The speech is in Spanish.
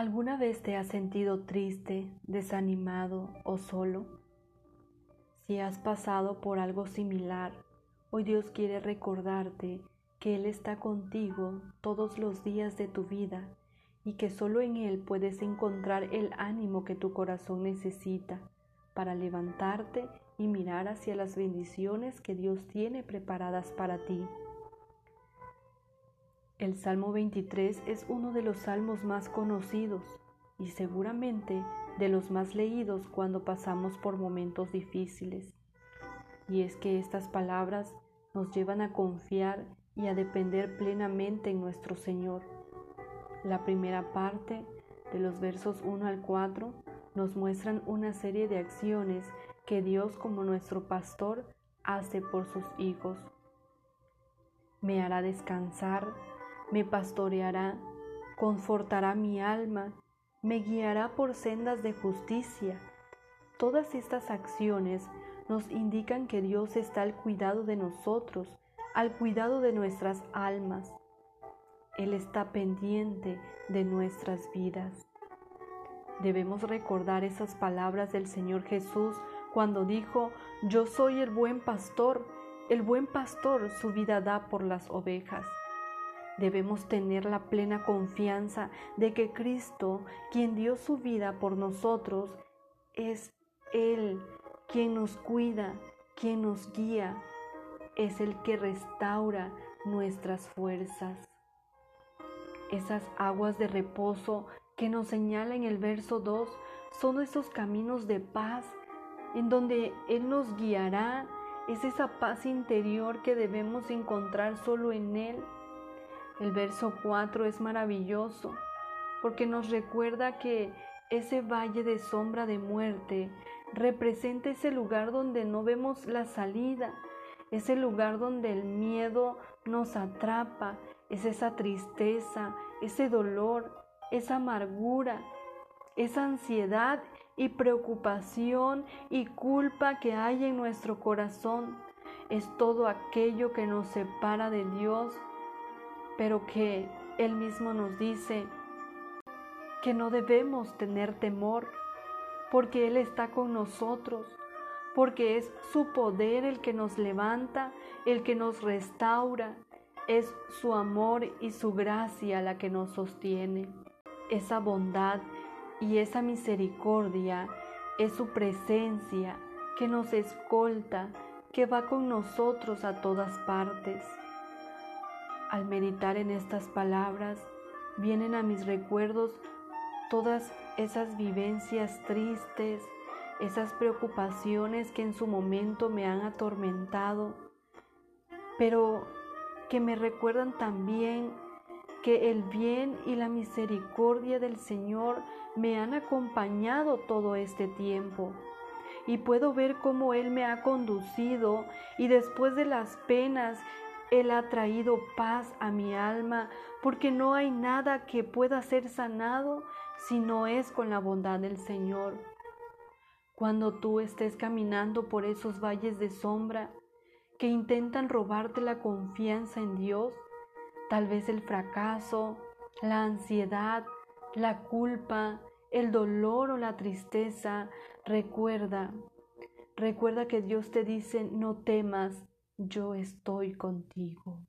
¿Alguna vez te has sentido triste, desanimado o solo? Si has pasado por algo similar, hoy Dios quiere recordarte que Él está contigo todos los días de tu vida y que solo en Él puedes encontrar el ánimo que tu corazón necesita para levantarte y mirar hacia las bendiciones que Dios tiene preparadas para ti. El Salmo 23 es uno de los salmos más conocidos y seguramente de los más leídos cuando pasamos por momentos difíciles. Y es que estas palabras nos llevan a confiar y a depender plenamente en nuestro Señor. La primera parte de los versos 1 al 4 nos muestran una serie de acciones que Dios como nuestro pastor hace por sus hijos. Me hará descansar me pastoreará, confortará mi alma, me guiará por sendas de justicia. Todas estas acciones nos indican que Dios está al cuidado de nosotros, al cuidado de nuestras almas. Él está pendiente de nuestras vidas. Debemos recordar esas palabras del Señor Jesús cuando dijo, yo soy el buen pastor, el buen pastor su vida da por las ovejas. Debemos tener la plena confianza de que Cristo, quien dio su vida por nosotros, es Él quien nos cuida, quien nos guía, es el que restaura nuestras fuerzas. Esas aguas de reposo que nos señala en el verso 2 son esos caminos de paz en donde Él nos guiará. Es esa paz interior que debemos encontrar solo en Él. El verso 4 es maravilloso porque nos recuerda que ese valle de sombra de muerte representa ese lugar donde no vemos la salida, ese lugar donde el miedo nos atrapa, es esa tristeza, ese dolor, esa amargura, esa ansiedad y preocupación y culpa que hay en nuestro corazón. Es todo aquello que nos separa de Dios pero que Él mismo nos dice que no debemos tener temor, porque Él está con nosotros, porque es su poder el que nos levanta, el que nos restaura, es su amor y su gracia la que nos sostiene, esa bondad y esa misericordia es su presencia que nos escolta, que va con nosotros a todas partes. Al meditar en estas palabras, vienen a mis recuerdos todas esas vivencias tristes, esas preocupaciones que en su momento me han atormentado, pero que me recuerdan también que el bien y la misericordia del Señor me han acompañado todo este tiempo. Y puedo ver cómo Él me ha conducido y después de las penas él ha traído paz a mi alma, porque no hay nada que pueda ser sanado si no es con la bondad del Señor. Cuando tú estés caminando por esos valles de sombra que intentan robarte la confianza en Dios, tal vez el fracaso, la ansiedad, la culpa, el dolor o la tristeza, recuerda, recuerda que Dios te dice, no temas, yo estoy contigo.